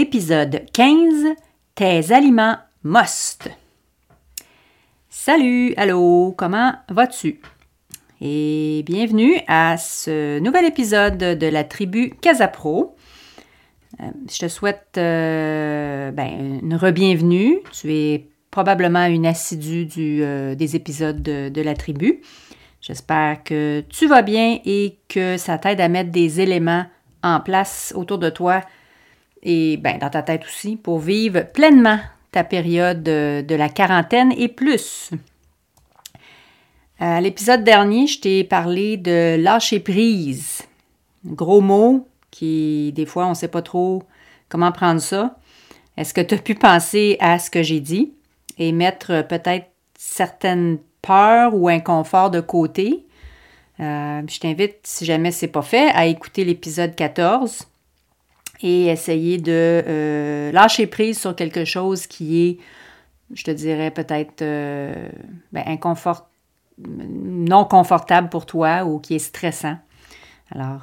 Épisode 15 Tes aliments must. Salut, allô, comment vas-tu? Et bienvenue à ce nouvel épisode de la tribu Casapro. Euh, je te souhaite euh, ben, une re-bienvenue. Tu es probablement une assidue du, euh, des épisodes de, de la tribu. J'espère que tu vas bien et que ça t'aide à mettre des éléments en place autour de toi et ben, dans ta tête aussi pour vivre pleinement ta période de, la quarantaine et plus. À l'épisode dernier, je t'ai parlé de lâcher prise. Gros mot qui, des fois, on ne sait pas trop comment prendre ça. Est-ce que tu as pu penser à ce que j'ai dit et mettre peut-être certaines peur ou inconfort de côté? Euh, je t'invite, si jamais ce n'est pas fait, à écouter l'épisode 14 et essayer de euh, lâcher prise sur quelque chose qui est, je te dirais, peut-être euh, ben, inconfort, non confortable pour toi ou qui est stressant. Alors,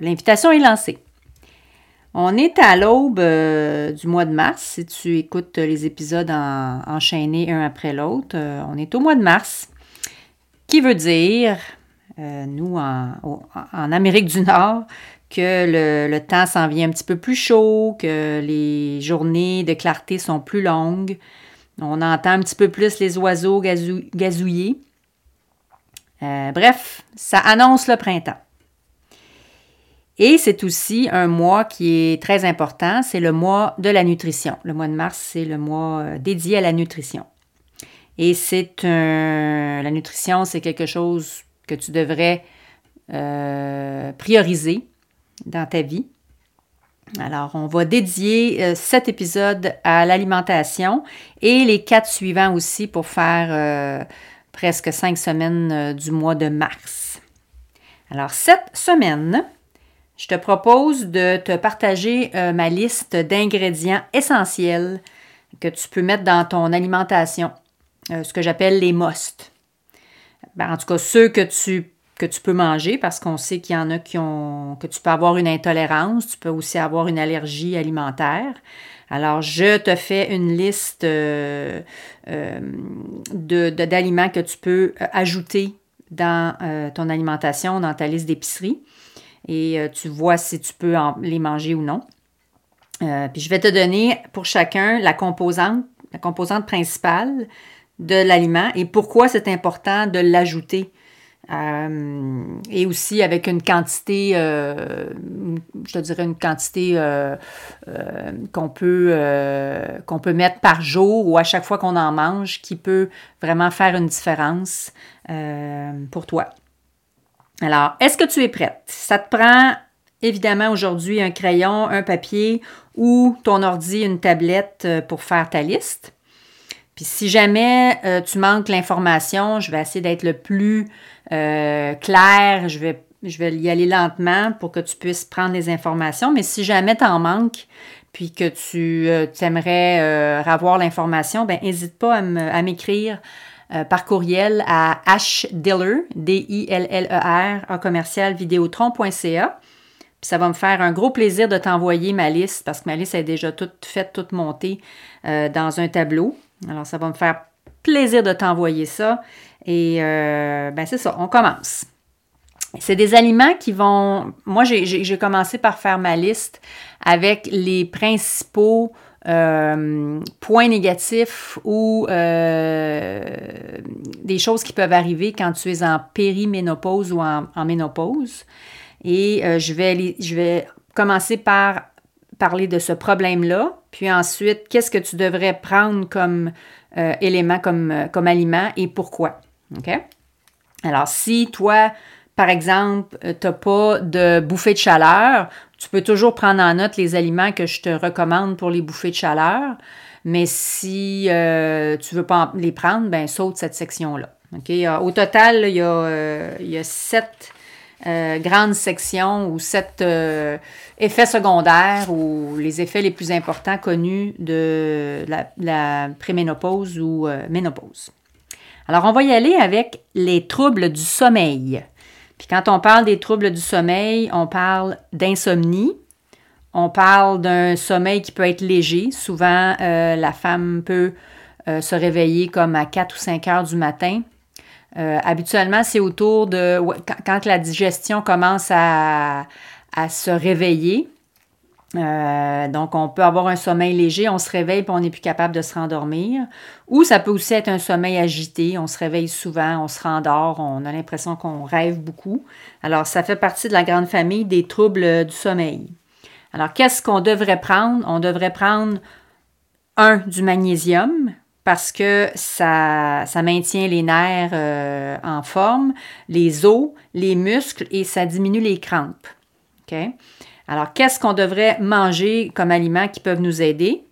l'invitation est lancée. On est à l'aube euh, du mois de mars. Si tu écoutes les épisodes enchaînés un après l'autre, euh, on est au mois de mars, qui veut dire, euh, nous, en, Amérique du Nord, que le, temps s'en vient un petit peu plus chaud, que les journées de clarté sont plus longues. On entend un petit peu plus les oiseaux gazouiller. bref, ça annonce le printemps. Et c'est aussi un mois qui est très important, c'est le mois de la nutrition. Le mois de mars, c'est le mois euh, dédié à la nutrition. Et c'est. La nutrition, c'est quelque chose que tu devrais euh, prioriser dans ta vie. Alors, on va dédier euh, cet épisode à l'alimentation et les quatre suivants aussi pour faire presque cinq semaines du mois de mars. Alors, cette semaine, je te propose de te partager euh, ma liste d'ingrédients essentiels que tu peux mettre dans ton alimentation, euh, ce que j'appelle les must. Ben, en tout cas, ceux que tu, que tu peux manger parce qu'on sait qu'il y en a qui ont, que tu peux avoir une intolérance, tu peux aussi avoir une allergie alimentaire. Alors, je te fais une liste euh, d'aliments que tu peux ajouter dans ton alimentation, dans ta liste d'épicerie et euh, tu vois si tu peux les manger ou non. Euh, puis je vais te donner pour chacun la composante, la composante principale de l'aliment et pourquoi c'est important de l'ajouter. Euh, et aussi avec une quantité, je te dirais une quantité qu'on peut, qu'on peut mettre par jour ou à chaque fois qu'on en mange qui peut vraiment faire une différence pour toi. Alors, est-ce que tu es prête? Ça te prend évidemment aujourd'hui un crayon, un papier ou ton ordi, une tablette euh, pour faire ta liste. Puis si jamais euh, tu manques l'information, je vais essayer d'être le plus euh, clair, je vais, y aller lentement pour que tu puisses prendre les informations. Mais si jamais tu en manques, puis que tu aimerais avoir l'information, ben n'hésite pas à m'écrire euh, par courriel à hdiller, D-I-L-L-E-R, en commercial vidéotron.ca. Puis ça va me faire un gros plaisir de t'envoyer ma liste parce que ma liste est déjà toute faite, toute montée euh, dans un tableau. Alors ça va me faire plaisir de t'envoyer ça. Et euh, ben c'est ça, on commence. C'est des aliments qui vont... Moi, j'ai commencé par faire ma liste avec les principaux euh, points négatifs ou euh, des choses qui peuvent arriver quand tu es en périménopause ou en, ménopause. Et je, vais, je vais commencer par parler de ce problème-là, puis ensuite, qu'est-ce que tu devrais prendre comme élément, comme, comme aliment et pourquoi? OK? Alors, si toi, par exemple, tu n'as pas de bouffée de chaleur, tu peux toujours prendre en note les aliments que je te recommande pour les bouffées de chaleur, mais si euh, tu ne veux pas les prendre, ben saute cette section-là. Au total, il, y a, euh, il y a sept euh, grandes sections ou sept effets secondaires ou les effets les plus importants connus de la, préménopause ou ménopause. Alors, on va y aller avec les troubles du sommeil. Puis quand on parle des troubles du sommeil, on parle d'insomnie, On parle d'un sommeil qui peut être léger. Souvent, la femme peut se réveiller comme à 4 ou 5 heures du matin. Habituellement, c'est autour de quand, la digestion commence à se réveiller. Euh, donc, on peut avoir un sommeil léger, on se réveille et on n'est plus capable de se rendormir. Ou ça peut aussi être un sommeil agité, on se réveille souvent, on se rendort, on a l'impression qu'on rêve beaucoup. Alors, ça fait partie de la grande famille des troubles du sommeil. Alors, qu'est-ce qu'on devrait prendre? On devrait prendre un du magnésium parce que ça, maintient les nerfs euh, en forme, les os, les muscles et ça diminue les crampes. Alors, qu'est-ce qu'on devrait manger comme aliments qui peuvent nous aider?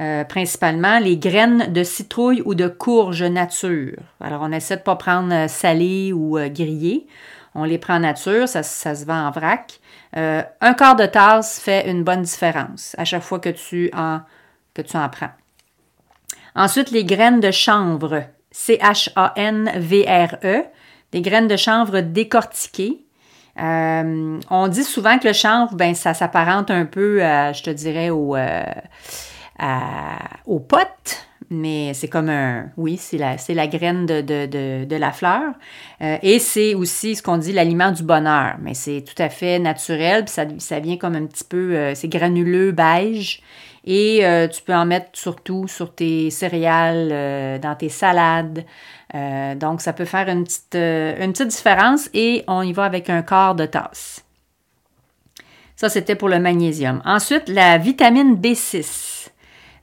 Euh, principalement les graines de citrouille ou de courge nature. Alors, on essaie de ne pas prendre euh, salé ou grillé. On les prend nature, ça, se vend en vrac. un quart de tasse fait une bonne différence à chaque fois que tu en, que tu en prends. Ensuite, les graines de chanvre, C-H-A-N-V-R-E, des graines de chanvre décortiquées. Euh, on dit souvent que le chanvre, ben, ça s'apparente un peu, je te dirais, au, euh, au pote, mais c'est comme un, oui, c'est la, graine de, la fleur. Euh, et c'est aussi ce qu'on dit l'aliment du bonheur, mais c'est tout à fait naturel, puis ça, ça vient comme un petit peu, c'est granuleux, beige. Et tu peux en mettre surtout sur tes céréales, dans tes salades. Euh, donc, ça peut faire une petite, euh, une petite différence et on y va avec un quart de tasse. Ça, c'était pour le magnésium. Ensuite, la vitamine B6.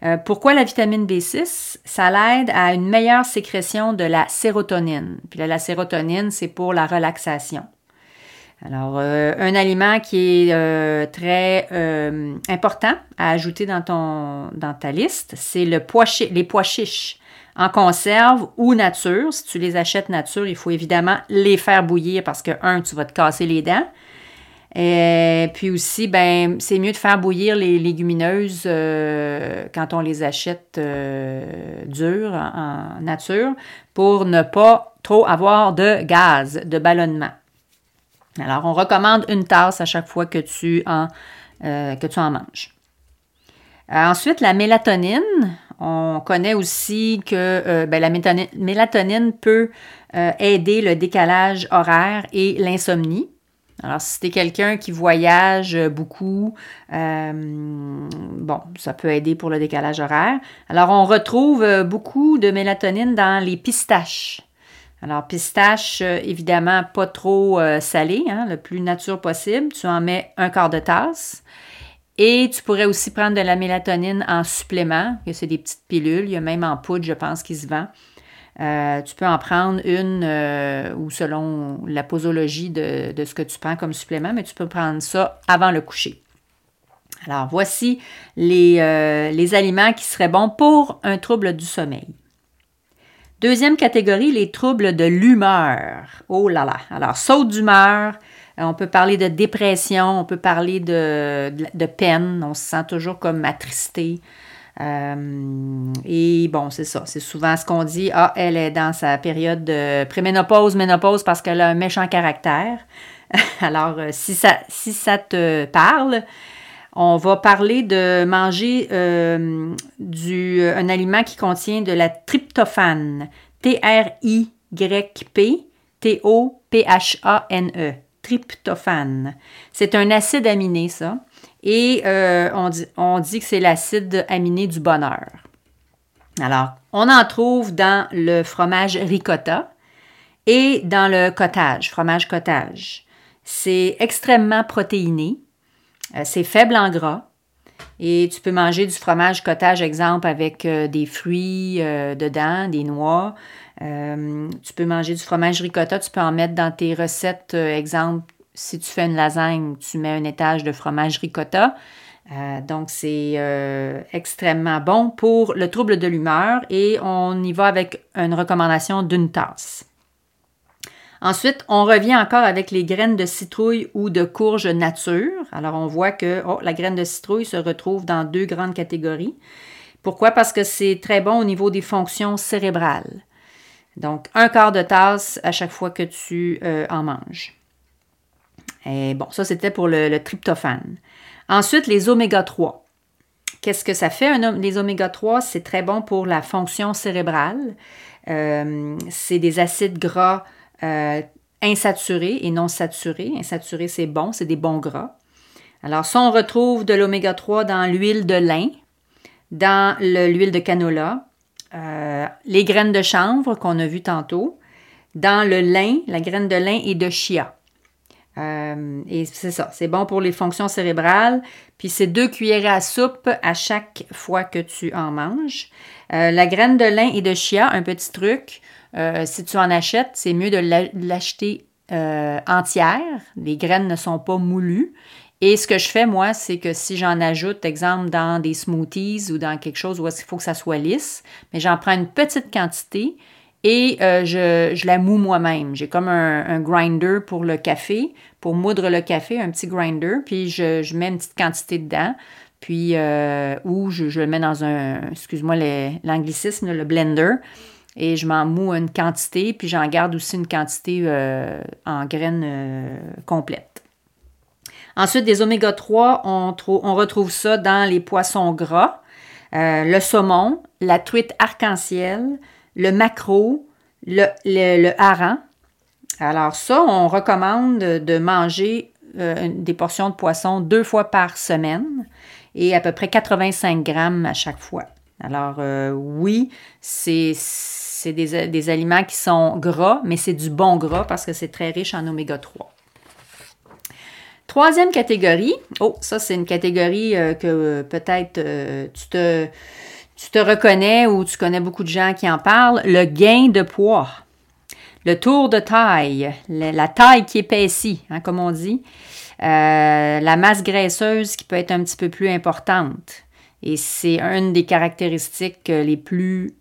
Euh, pourquoi la vitamine B6? Ça l'aide à une meilleure sécrétion de la sérotonine. Puis là, la sérotonine, c'est pour la relaxation. Alors, un aliment qui est très important à ajouter dans, ta liste, c'est les pois chiches en conserve ou nature. Si tu les achètes nature, il faut évidemment les faire bouillir parce que, un, tu vas te casser les dents. Puis aussi, ben, c'est mieux de faire bouillir les légumineuses euh, quand on les achète euh, dures en, nature pour ne pas trop avoir de gaz, de ballonnement. Alors, on recommande une tasse à chaque fois que tu en, euh, que tu en manges. ensuite, la mélatonine. On connaît aussi que euh, ben, la mélatonine peut euh, aider le décalage horaire et l'insomnie. Alors, si tu es quelqu'un qui voyage beaucoup, euh, bon, ça peut aider pour le décalage horaire. Alors, on retrouve beaucoup de mélatonine dans les pistaches. Alors, pistache, évidemment, pas trop salé, hein, le plus nature possible. Tu en mets un quart de tasse. Et tu pourrais aussi prendre de la mélatonine en supplément, c'est des petites pilules, il y a même en poudre, je pense, qui se vend. Euh, tu peux en prendre une euh, ou selon la posologie de, ce que tu prends comme supplément, mais tu peux prendre ça avant le coucher. Alors, voici euh, les aliments qui seraient bons pour un trouble du sommeil. Deuxième catégorie, les troubles de l'humeur. Oh là là. Alors, saute d'humeur, euh, on peut parler de dépression, on peut parler de, peine, on se sent toujours comme attristé. Euh, et bon, c'est ça. C'est souvent ce qu'on dit. Ah, elle est dans sa période de préménopause, ménopause parce qu'elle a un méchant caractère. Alors, euh, si ça te parle, on va parler de manger du, un aliment qui contient de la tryptophane. T-R-I-Y-P T-O-P-H-A-N-E tryptophane. C'est un acide aminé, ça. Et euh, on, dit, on dit que c'est l'acide aminé du bonheur. Alors, on en trouve dans le fromage ricotta et dans le cottage, fromage cottage. C'est extrêmement protéiné. Euh, c'est faible en gras. Et tu peux manger du fromage cottage, exemple, avec euh, des fruits dedans, des noix, euh, tu peux manger du fromage ricotta, tu peux en mettre dans tes recettes. Euh, exemple, si tu fais une lasagne, tu mets un étage de fromage ricotta. Euh, donc, c'est extrêmement bon pour le trouble de l'humeur et on y va avec une recommandation d'une tasse. Ensuite, on revient encore avec les graines de citrouille ou de courge nature. Alors, on voit que oh, la graine de citrouille se retrouve dans deux grandes catégories. Pourquoi? Parce que c'est très bon au niveau des fonctions cérébrales. Donc, un quart de tasse à chaque fois que tu euh, en manges. Et bon, ça, c'était pour le, tryptophane. Ensuite, les oméga 3. Qu'est-ce que ça fait, les oméga 3? C'est très bon pour la fonction cérébrale. Euh, c'est des acides gras euh, insaturés et non saturés. Insaturés, c'est bon, c'est des bons gras. Alors, ça, on retrouve de l'oméga 3 dans l'huile de lin, dans l'huile de canola, euh, les graines de chanvre qu'on a vues tantôt, dans le lin, la graine de lin et de chia. Euh, et c'est ça, c'est bon pour les fonctions cérébrales. Puis c'est deux cuillères à soupe à chaque fois que tu en manges. La graine de lin et de chia, un petit truc, si tu en achètes, c'est mieux de l'acheter entière. Les graines ne sont pas moulues. Et ce que je fais, moi, c'est que si j'en ajoute, exemple, dans des smoothies ou dans quelque chose où il faut que ça soit lisse, mais j'en prends une petite quantité et euh, je, la moue moi-même. J'ai comme un, grinder pour le café, pour moudre le café, un petit grinder, puis je, mets une petite quantité dedans, puis euh, ou je, le mets dans un, excuse-moi l'anglicisme, le blender, et je m'en moue une quantité, puis j'en garde aussi une quantité euh, en graines complètes. Ensuite, des oméga 3, on, retrouve ça dans les poissons gras, euh, le saumon, la truite arc-en-ciel, le maquereau, le, le, hareng. Alors ça, on recommande de manger euh, des portions de poisson deux fois par semaine et à peu près 85 grammes à chaque fois. Alors euh, oui, c'est des, des, aliments qui sont gras, mais c'est du bon gras parce que c'est très riche en oméga 3. Troisième catégorie, oh, ça c'est une catégorie euh, que euh, peut-être euh, tu, te, tu te reconnais ou tu connais beaucoup de gens qui en parlent, le gain de poids, le tour de taille, la, taille qui épaissit, hein, comme on dit, la masse graisseuse qui peut être un petit peu plus importante. Et c'est une des caractéristiques les plus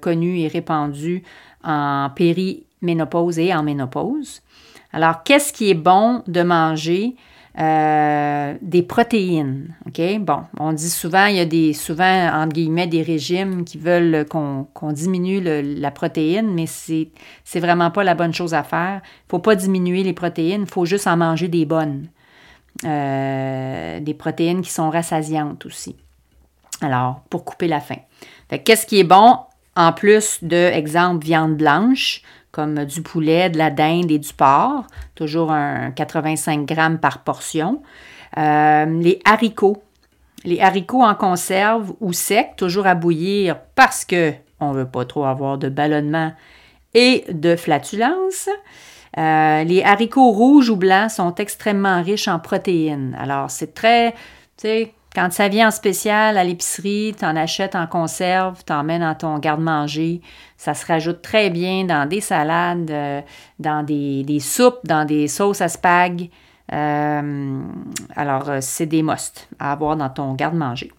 connues et répandues en périménopause et en ménopause. Alors, qu'est-ce qui est bon de manger? Euh, des protéines? OK? Bon, on dit souvent, il y a des, souvent, entre guillemets, des régimes qui veulent qu'on diminue la protéine, mais c'est vraiment pas la bonne chose à faire. Il ne faut pas diminuer les protéines, il faut juste en manger des bonnes. Euh, des protéines qui sont rassasiantes aussi. Alors, pour couper la faim. qu'est-ce qui est bon? En plus de, exemple, viande blanche? comme du poulet, de la dinde et du porc, toujours un 85 grammes par portion. Euh, les haricots, les haricots en conserve ou secs, toujours à bouillir parce que on veut pas trop avoir de ballonnement et de flatulence. Euh, les haricots rouges ou blancs sont extrêmement riches en protéines. Alors, c'est très, quand ça vient en spécial à l'épicerie, tu en achètes en conserve, tu en mets dans ton garde-manger. Ça se rajoute très bien dans des salades, euh, dans des, soupes, dans des sauces à spag. Euh, alors, euh, c'est des musts à avoir dans ton garde-manger.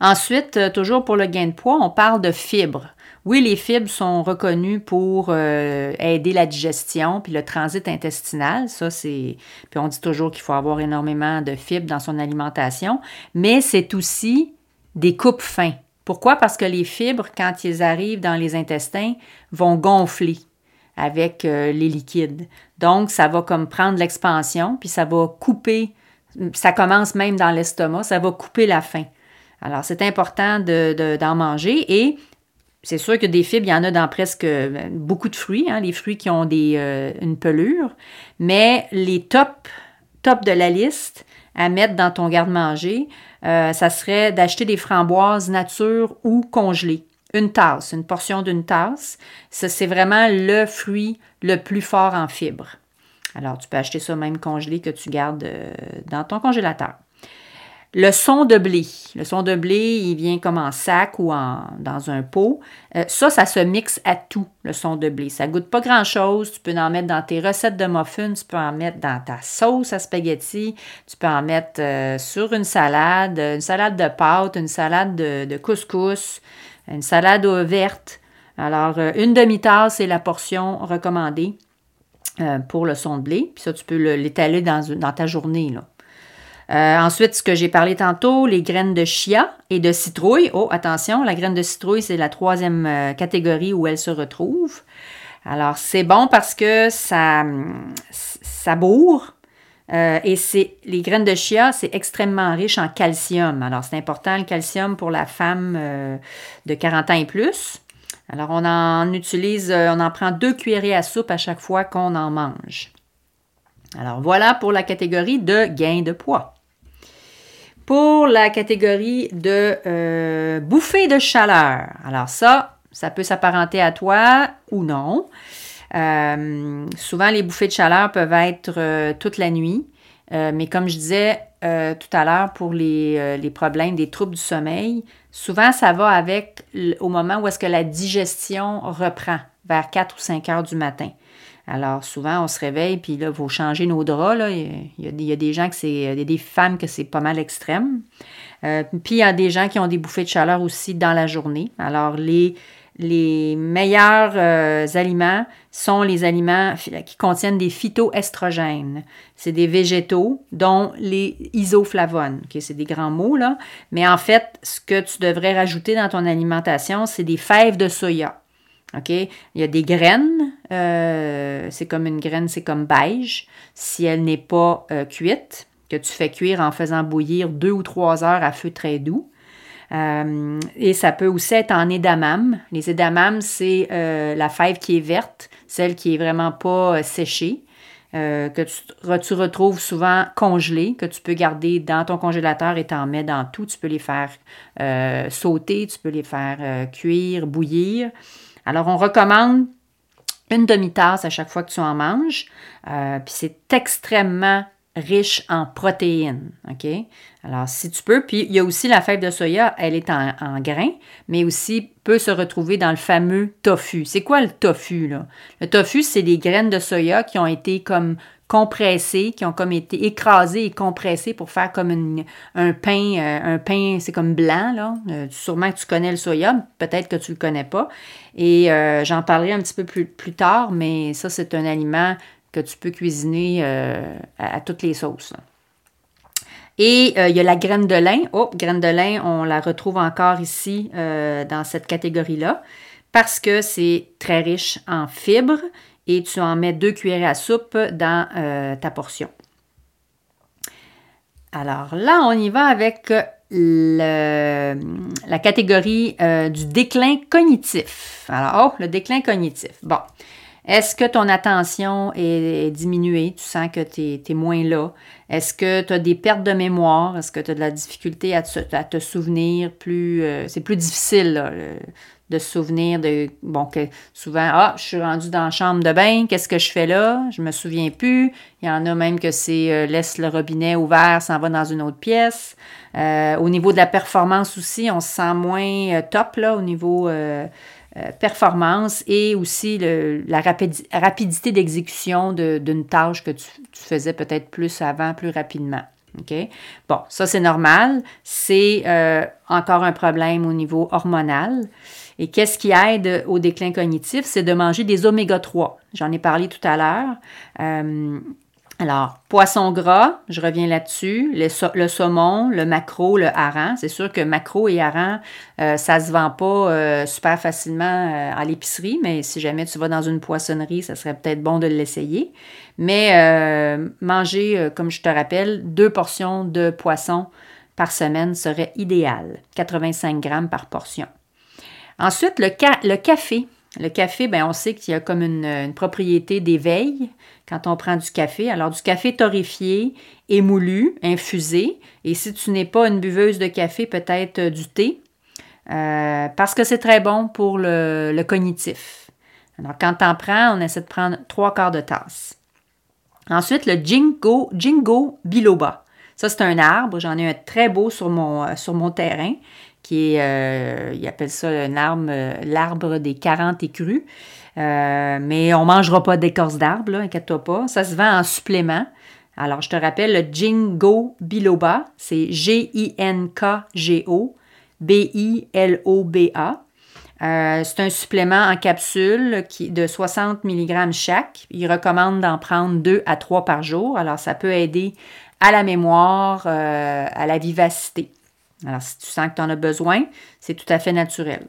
Ensuite, toujours pour le gain de poids, on parle de fibres. Oui, les fibres sont reconnues pour euh, aider la digestion puis le transit intestinal. Ça, c'est. Puis on dit toujours qu'il faut avoir énormément de fibres dans son alimentation, mais c'est aussi des coupes fins. Pourquoi? Parce que les fibres, quand ils arrivent dans les intestins, vont gonfler avec euh, les liquides. Donc, ça va comme prendre l'expansion, puis ça va couper, ça commence même dans l'estomac, ça va couper la faim. Alors, c'est important d'en de, manger et c'est sûr que des fibres, il y en a dans presque euh, beaucoup de fruits, hein, les fruits qui ont des, euh, une pelure, mais les tops top de la liste à mettre dans ton garde-manger, euh, ça serait d'acheter des framboises nature ou congelées. Une tasse, une portion d'une tasse. Ça, c'est vraiment le fruit le plus fort en fibres. Alors, tu peux acheter ça même congelé que tu gardes dans ton congélateur. Le son de blé. Le son de blé, il vient comme en sac ou en, dans un pot. Euh, ça, ça se mixe à tout, le son de blé. Ça goûte pas grand-chose. Tu peux en mettre dans tes recettes de muffins, tu peux en mettre dans ta sauce à spaghetti, tu peux en mettre euh, sur une salade, une salade de pâtes, une salade de, couscous, une salade verte. Alors, euh, une demi-tasse, c'est la portion recommandée pour le son de blé. Puis ça, tu peux l'étaler dans, dans ta journée. Là. Euh, ensuite, ce que j'ai parlé tantôt, les graines de chia et de citrouille. Oh, attention, la graine de citrouille, c'est la troisième euh, catégorie où elle se retrouve. Alors, c'est bon parce que ça, ça bourre, Euh, et c'est les graines de chia, c'est extrêmement riche en calcium. Alors, c'est important le calcium pour la femme de 40 ans et plus. Alors, on en utilise, on en prend deux cuillerées à soupe à chaque fois qu'on en mange. Alors, voilà pour la catégorie de gain de poids. Pour la catégorie de bouffée de chaleur. Alors, ça, ça peut s'apparenter à toi ou non. Euh, souvent, les bouffées de chaleur peuvent être euh, toute la nuit, euh, mais comme je disais tout à l'heure pour les, les, problèmes des troubles du sommeil, souvent ça va avec au moment où est-ce que la digestion reprend, vers 4 ou 5 heures du matin. Alors, souvent, on se réveille, puis là, il faut changer nos draps. Là. Il, y a, des gens que c'est. Il y a des femmes que c'est pas mal extrême. puis, il y a des gens qui ont des bouffées de chaleur aussi dans la journée. Alors, les, les meilleurs euh, aliments sont les aliments qui contiennent des phytoestrogènes. C'est des végétaux, dont les isoflavones. c'est des grands mots, là. Mais en fait, ce que tu devrais rajouter dans ton alimentation, c'est des fèves de soya. OK? Il y a des graines. Euh, c'est comme une graine, c'est comme beige. Si elle n'est pas euh, cuite, que tu fais cuire en faisant bouillir deux ou trois heures à feu très doux. Euh, et ça peut aussi être en édamame. Les édamames, c'est la fève qui est verte, celle qui est vraiment pas séchée, que tu, retrouves souvent congelée, que tu peux garder dans ton congélateur et t'en mets dans tout. Tu peux les faire sauter, tu peux les faire cuire, bouillir. Alors, on recommande une demi-tasse à chaque fois que tu en manges. Puis c'est extrêmement riche en protéines. OK? Alors, si tu peux, puis il y a aussi la fève de soya, elle est en, en grains, mais aussi peut se retrouver dans le fameux tofu. C'est quoi le tofu, là? Le tofu, c'est des graines de soya qui ont été comme compressées, qui ont comme été écrasées et compressées pour faire comme un pain, euh, un pain, c'est comme blanc, là. Euh, sûrement que tu connais le soya, peut-être que tu le connais pas. Et euh, j'en parlerai un petit peu plus, plus tard, mais ça, c'est un aliment que tu peux cuisiner euh, à, toutes les sauces. Et euh, il y a la graine de lin. Oh, graine de lin, on la retrouve encore ici euh, dans cette catégorie-là parce que c'est très riche en fibres et tu en mets deux cuillerées à soupe dans ta portion. Alors là, on y va avec la catégorie du déclin cognitif. Alors, oh, le déclin cognitif. Bon, est-ce que ton attention est, diminuée? Tu sens que tu es, moins là? Est-ce que tu as des pertes de mémoire? Est-ce que tu as de la difficulté à te, souvenir plus. Euh, c'est plus difficile de se souvenir de. Bon, que souvent, ah, je suis rendu dans la chambre de bain, qu'est-ce que je fais là? Je me souviens plus. Il y en a même que c'est euh, laisse le robinet ouvert, s'en va dans une autre pièce. Euh, au niveau de la performance aussi, on se sent moins top là, au niveau euh, performance et aussi la rapidité d'exécution d'une tâche que tu, faisais peut-être plus avant, plus rapidement. Bon, ça c'est normal. C'est euh, encore un problème au niveau hormonal. Et qu'est-ce qui aide au déclin cognitif? C'est de manger des oméga 3. J'en ai parlé tout à l'heure. Euh, alors, poisson gras, je reviens là-dessus, le, saumon, le maquereau, le hareng. C'est sûr que maquereau et hareng, euh, ça se vend pas euh, super facilement euh, à l'épicerie, mais si jamais tu vas dans une poissonnerie, ça serait peut-être bon de l'essayer. Mais manger, comme je te rappelle, deux portions de poisson par semaine serait idéal, 85 grammes par portion. Ensuite, le, café. Le café, ben, on sait qu'il y a comme une, propriété d'éveil quand on prend du café. Alors, du café torréfié, émoulu, infusé. Et si tu n'es pas une buveuse de café, peut-être euh, du thé, euh, parce que c'est très bon pour le, cognitif. Alors, quand tu en prends, on essaie de prendre trois quarts de tasse. Ensuite, le Jingo, Jingo biloba. Ça, c'est un arbre. J'en ai un très beau sur mon, euh, sur mon terrain qui est, euh, ils appellent ça euh, l'arbre des 40 écrus. Euh, mais on ne mangera pas d'écorce d'arbre, inquiète-toi pas. Ça se vend en supplément. Alors, je te rappelle, le Jingo Biloba, c'est G-I-N-K-G-O B-I-L-O-B-A. c'est un supplément en capsule de 60 mg chaque. Il recommande d'en prendre deux à trois par jour. Alors, ça peut aider à la mémoire, à la vivacité. Alors, si tu sens que tu en as besoin, c'est tout à fait naturel.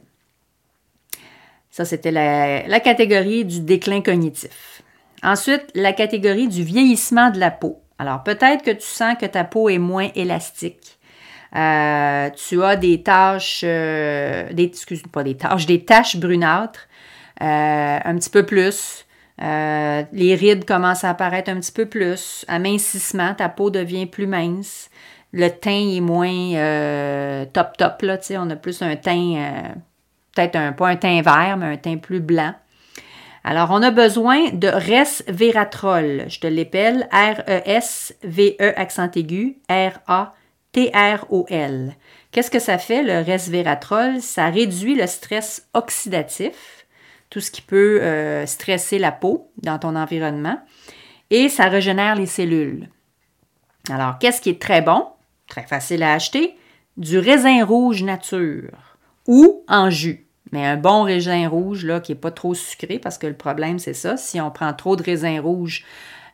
Ça, c'était la, catégorie du déclin cognitif. Ensuite, la catégorie du vieillissement de la peau. Alors, peut-être que tu sens que ta peau est moins élastique. Euh, tu as des taches, euh, des, excuse pas des taches, des taches brunâtres, euh, un petit peu plus. les rides commencent à apparaître un petit peu plus. Amincissement, ta peau devient plus mince. Le teint est moins top top, là, on a plus un teint, peut-être un, pas un teint vert, mais un teint plus blanc. Alors, on a besoin de resveratrol. Je te l'appelle R-E-S-V-E accent aigu, R-A T-R-O-L. Qu'est-ce que ça fait, le resveratrol? Ça réduit le stress oxydatif, tout ce qui peut euh, stresser la peau dans ton environnement, et ça régénère les cellules. Alors, qu'est-ce qui est très bon, très facile à acheter? Du raisin rouge nature ou en jus. Mais un bon raisin rouge, là, qui n'est pas trop sucré, parce que le problème, c'est ça. Si on prend trop de raisin rouge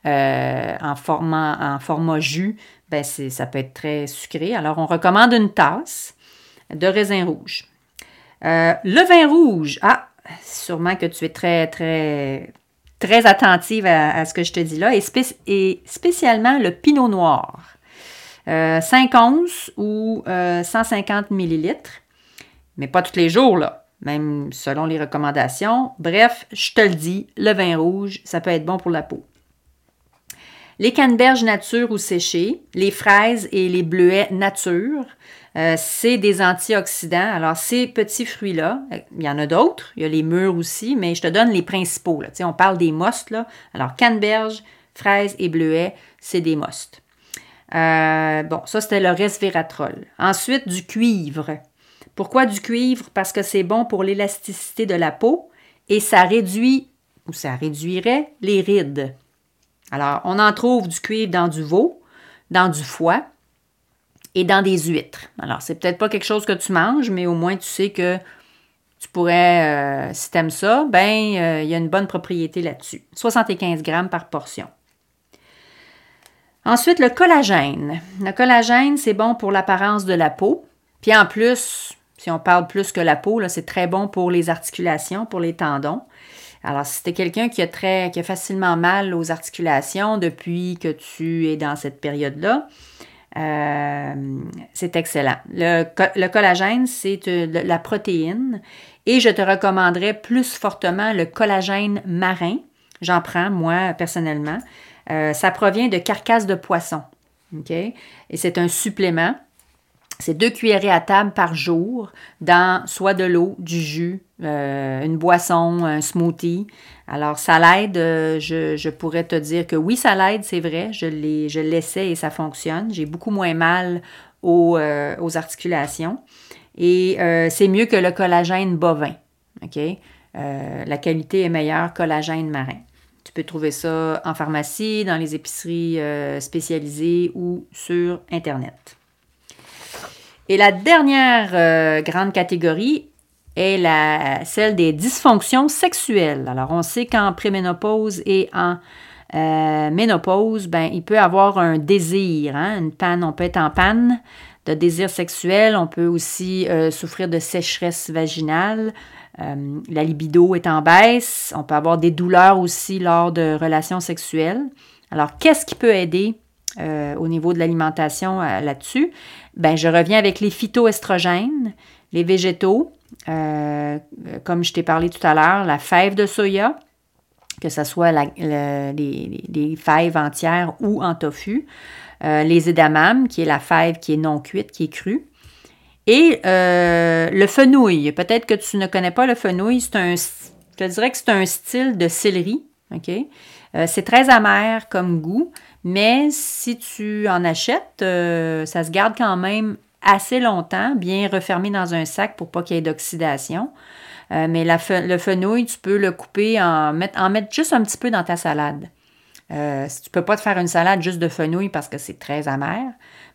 euh, en, format, en jus, ben ça peut être très sucré. Alors, on recommande une tasse de raisin rouge. Euh, le vin rouge, ah, sûrement que tu es très, très, très attentive à, ce que je te dis là, et, spécialement le pinot noir. 5 euh, onces ou 150 euh, millilitres, mais pas tous les jours, là, même selon les recommandations. Bref, je te le dis, le vin rouge, ça peut être bon pour la peau. Les canneberges nature ou séchées, les fraises et les bleuets nature, euh, c'est des antioxydants. Alors, ces petits fruits-là, il y en a d'autres, il y a les mûres aussi, mais je te donne les principaux. Là. On parle des mostes. Là. Alors, canneberges, fraises et bleuets, c'est des mostes. Euh, bon, ça, c'était le resveratrol. Ensuite, du cuivre. Pourquoi du cuivre? Parce que c'est bon pour l'élasticité de la peau et ça réduit ou ça réduirait les rides. Alors, on en trouve du cuivre dans du veau, dans du foie et dans des huîtres. Alors, c'est peut-être pas quelque chose que tu manges, mais au moins tu sais que tu pourrais, euh, si tu aimes ça, ben, euh, il y a une bonne propriété là-dessus. 75 grammes par portion. Ensuite, le collagène. Le collagène, c'est bon pour l'apparence de la peau. Puis en plus, si on parle plus que la peau, c'est très bon pour les articulations, pour les tendons. Alors, si tu es quelqu'un qui a qui facilement mal aux articulations depuis que tu es dans cette période-là, euh, c'est excellent. Le, collagène, c'est la protéine et je te recommanderais plus fortement le collagène marin. J'en prends, moi, personnellement. Euh, ça provient de carcasses de poisson. OK? Et c'est un supplément. C'est deux cuillerées à table par jour dans soit de l'eau, du jus, euh, une boisson, un smoothie. Alors, ça l'aide. Euh, je, pourrais te dire que oui, ça l'aide, c'est vrai. Je l'essaie et ça fonctionne. J'ai beaucoup moins mal aux, euh, articulations. Et c'est mieux que le collagène bovin. OK? la qualité est meilleure collagène marin. Peux trouver ça en pharmacie, dans les épiceries spécialisées ou sur Internet. Et la dernière euh, grande catégorie est la, celle des dysfonctions sexuelles. Alors, on sait qu'en préménopause et en euh, ménopause, ben, il peut avoir un désir, hein, une panne, on peut être en panne de désir sexuel, on peut aussi euh, souffrir de sécheresse vaginale, la libido est en baisse, on peut avoir des douleurs aussi lors de relations sexuelles. Alors, qu'est-ce qui peut aider au niveau de l'alimentation là-dessus? ben, je reviens avec les phytoestrogènes, les végétaux, euh, comme je t'ai parlé tout à l'heure, la fève de soya, que ce soit les, fèves entières ou en tofu, euh, les édamames, qui est la fève qui est non cuite, qui est crue, et euh, le fenouil. Peut-être que tu ne connais pas le fenouil, c'est un, je te dirais que c'est un style de céleri, ok? c'est très amer comme goût, mais si tu en achètes, euh, ça se garde quand même assez longtemps, bien refermé dans un sac pour pas qu'il y ait d'oxydation. Euh, mais le fenouil, tu peux le couper, en mettre, en mettre juste un petit peu dans ta salade. Euh, tu ne peux pas te faire une salade juste de fenouil parce que c'est très amer,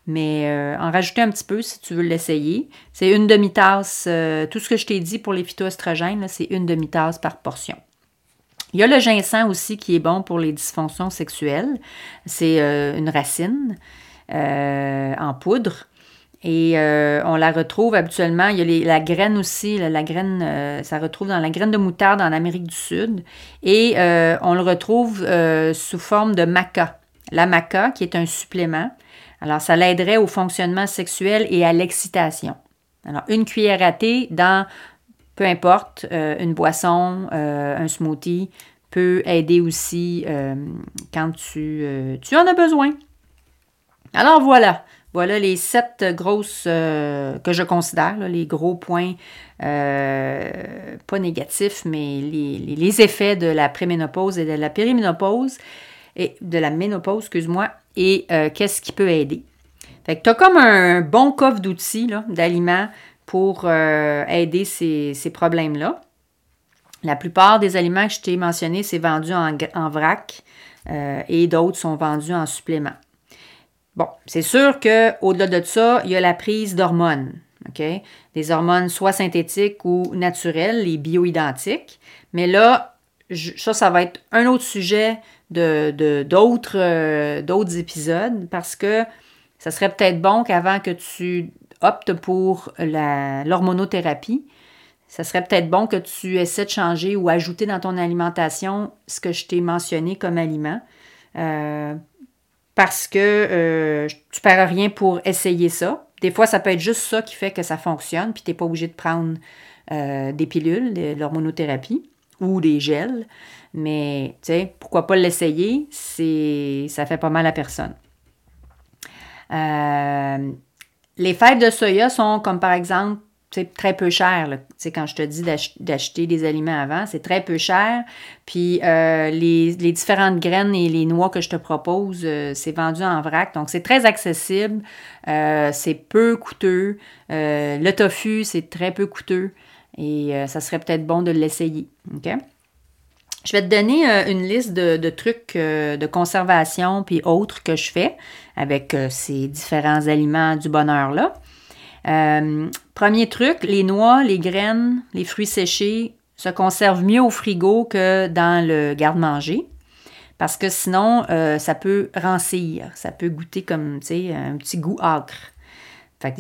mais en rajouter un petit peu si tu veux l'essayer. C'est une demi-tasse. tout ce que je t'ai dit pour les phytoestrogènes, c'est une demi-tasse par portion. Il y a le ginseng aussi qui est bon pour les dysfonctions sexuelles. C'est euh, une racine euh, en poudre. Et euh, on la retrouve habituellement, il y a la graine aussi, la, graine, ça retrouve dans la graine de moutarde en Amérique du Sud. Et on le retrouve sous forme de maca. la maca, qui est un supplément. Alors, ça l'aiderait au fonctionnement sexuel et à l'excitation. Alors, une cuillère à thé dans, peu importe, euh, une boisson, euh, un smoothie, peut aider aussi euh, quand tu, tu, en as besoin. Alors voilà, voilà les sept grosses que je considère, les gros points, pas négatifs, mais les, effets de la préménopause et de la périménopause, et de la ménopause, excuse-moi, et qu'est-ce qui peut aider. Fait que tu as comme un bon coffre d'outils, d'aliments pour euh, aider ces, problèmes-là. La plupart des aliments que je t'ai mentionnés, c'est vendu en, vrac euh, et d'autres sont vendus en supplément. Bon, c'est sûr qu'au-delà de ça, il y a la prise d'hormones. OK? Des hormones soit synthétiques ou naturelles, les bioidentiques. Mais là, ça, ça va être un autre sujet euh, d'autres épisodes parce que ça serait peut-être bon qu'avant que tu opte pour l'hormonothérapie, ça serait peut-être bon que tu essaies de changer ou ajouter dans ton alimentation ce que je t'ai mentionné comme aliment. Euh, parce que euh, tu perds rien pour essayer ça. Des fois, ça peut être juste ça qui fait que ça fonctionne, puis tu n'es pas obligé de prendre euh, des pilules, de l'hormonothérapie ou des gels. Mais, tu sais, pourquoi pas l'essayer? Ça fait pas mal à personne. Euh, les fêtes de soya sont comme par exemple très peu cher. sais, Quand je te dis d'acheter des aliments avant, c'est très peu cher. Puis euh, les, différentes graines et les noix que je te propose, euh, c'est vendu en vrac. Donc c'est très accessible. Euh, c'est peu coûteux. le tofu, c'est très peu coûteux. Et ça serait peut-être bon de l'essayer. OK? Je vais te donner une liste de, trucs euh, de conservation puis autres que je fais avec ces différents aliments du bonheur-là. Premier truc, les noix, les graines, les fruits séchés se conservent mieux au frigo que dans le garde-manger parce que sinon, ça peut rancir, ça peut goûter comme, tu sais, un petit goût acre.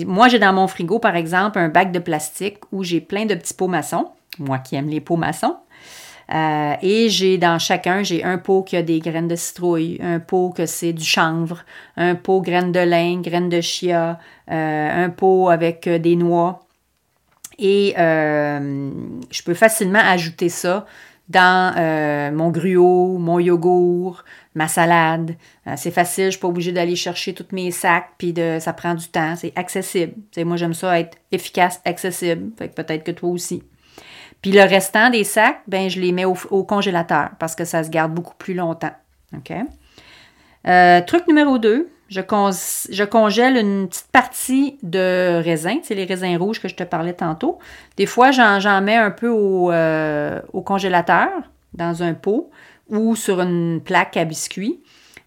moi, j'ai dans mon frigo, par exemple, un bac de plastique où j'ai plein de petits pots maçons, moi qui aime les pots maçons. Euh, et j'ai dans chacun, j'ai un pot qui a des graines de citrouille, un pot que c'est du chanvre, un pot graines de lin, graines de chia, euh, un pot avec euh, des noix. Et je peux facilement ajouter ça dans mon gruau, mon yogourt, ma salade. c'est facile, je ne suis pas obligée d'aller chercher tous mes sacs, puis de, ça prend du temps, c'est accessible. moi, j'aime ça être efficace, accessible. peut-être que toi aussi. Puis le restant des sacs, ben, je les mets au, congélateur parce que ça se garde beaucoup plus longtemps. OK? Euh, truc numéro 2, je, congèle une petite partie de raisin, c'est les raisins rouges que je te parlais tantôt. Des fois, j'en mets un peu au, euh, au, congélateur, dans un pot ou sur une plaque à biscuits.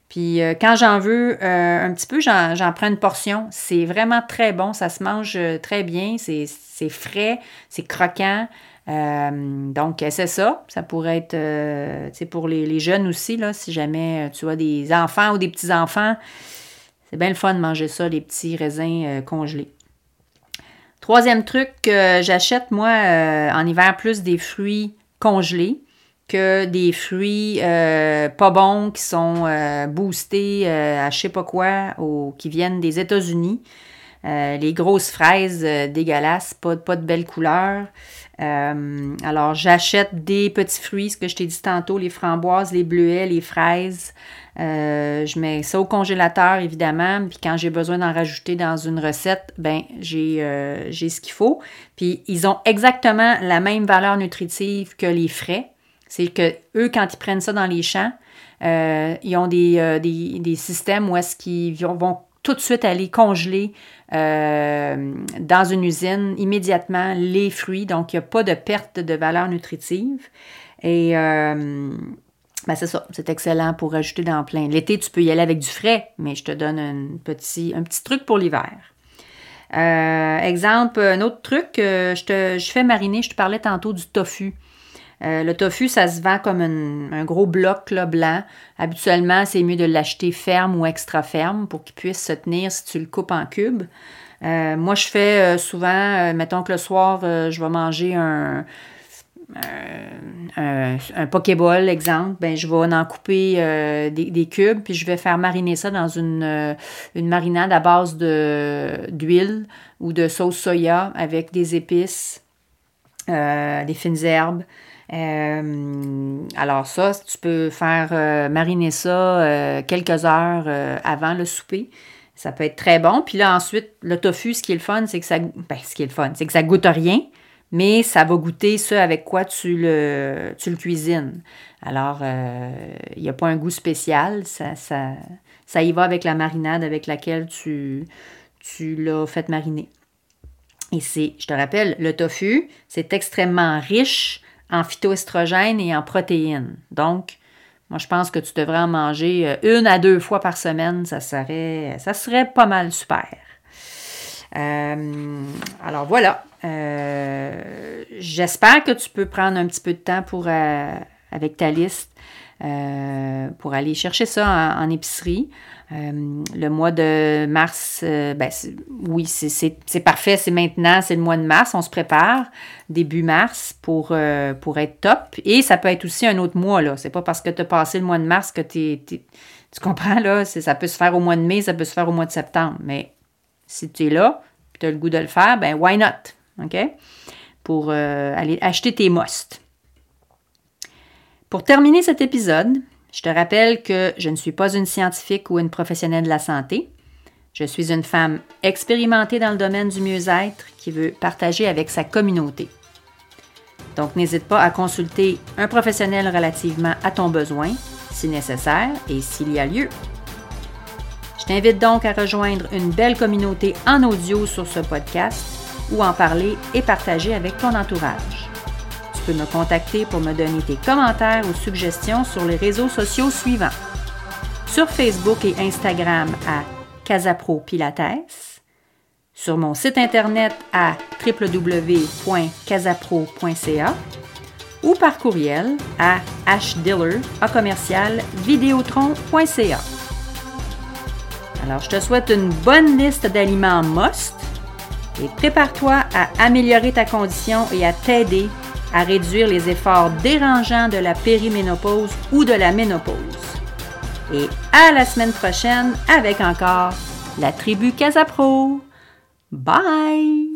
Puis euh, quand j'en veux un petit peu, j'en prends une portion. C'est vraiment très bon, ça se mange très bien, c'est frais, c'est croquant. Euh, donc, c'est ça. Ça pourrait être euh, pour les, jeunes aussi, là, si jamais euh, tu as des enfants ou des petits-enfants. C'est bien le fun de manger ça, les petits raisins congelés. Troisième truc, j'achète moi en hiver plus des fruits congelés que des fruits pas bons qui sont boostés à je sais pas quoi ou qui viennent des États-Unis. Les grosses fraises dégueulasses, pas, de belles couleurs. Euh, alors, j'achète des petits fruits, ce que je t'ai dit tantôt, les framboises, les bleuets, les fraises. Euh, je mets ça au congélateur, évidemment. Puis quand j'ai besoin d'en rajouter dans une recette, ben j'ai, euh, ce qu'il faut. Puis ils ont exactement la même valeur nutritive que les frais. C'est que eux, quand ils prennent ça dans les champs, ils ont des, des, des, systèmes où est-ce qu'ils vont tout de suite aller congeler euh, dans une usine immédiatement les fruits. Donc, il n'y a pas de perte de valeur nutritive. Et euh, ben, c'est ça, c'est excellent pour ajouter dans plein. L'été, tu peux y aller avec du frais, mais je te donne un petit, un petit truc pour l'hiver. Euh, exemple, un autre truc, je, te, je fais mariner, je te parlais tantôt du tofu. Euh, le tofu, ça se vend comme un, gros bloc blanc. Habituellement, c'est mieux de l'acheter ferme ou extra ferme pour qu'il puisse se tenir si tu le coupes en cubes. Euh, moi, je fais euh, souvent, mettons que le soir, je vais manger un, un, Pokéball, exemple, ben, je vais en couper des, des, cubes, puis je vais faire mariner ça dans une, une marinade à base d'huile ou de sauce soya avec des épices, des fines herbes. Alors ça, tu peux faire mariner ça quelques heures avant le souper. Ça peut être très bon. Puis là, ensuite, le tofu, ce qui est le fun, c'est que ça. Ben, ce qui est le fun, c'est que ça goûte rien, mais ça va goûter ce avec quoi tu le, cuisines. Alors, euh, il n'y a pas un goût spécial. Ça, y va avec la marinade avec laquelle tu, tu l'as fait mariner. Et c'est, je te rappelle, le tofu, c'est extrêmement riche en phytoestrogènes et en protéines. Donc, moi, je pense que tu devrais en manger euh, une à deux fois par semaine. Ça serait, ça serait pas mal super. Euh, alors voilà. Euh, j'espère que tu peux prendre un petit peu de temps pour, avec ta liste pour aller chercher ça en épicerie. Euh, le mois de mars, euh, ben, oui, c'est parfait, c'est maintenant, c'est le mois de mars, on se prépare début mars pour, euh, pour être top. Et ça peut être aussi un autre mois, là. C'est pas parce que tu as passé le mois de mars que tu Tu comprends, là? Ça peut se faire au mois de mai, ça peut se faire au mois de septembre. Mais si tu es là, tu as le goût de le faire, ben why not? OK? Pour aller acheter tes musts. Pour terminer cet épisode, je te rappelle que je ne suis pas une scientifique ou une professionnelle de la santé. Je suis une femme expérimentée dans le domaine du mieux-être qui veut partager avec sa communauté. Donc n'hésite pas à consulter un professionnel relativement à ton besoin, si nécessaire et s'il y a lieu. Je t'invite donc à rejoindre une belle communauté en audio sur ce podcast ou en parler et partager avec ton entourage peux me contacter pour me donner tes commentaires ou suggestions sur les réseaux sociaux suivants. Sur Facebook et Instagram à Casapro Pilates, sur mon site internet à www.casapro.ca ou par courriel à hdiller Alors, je te souhaite une bonne liste d'aliments must. Et prépare-toi à améliorer ta condition et à t'aider à réduire les efforts dérangeants de la périménopause ou de la ménopause. Et à la semaine prochaine avec encore la tribu Casapro. Bye!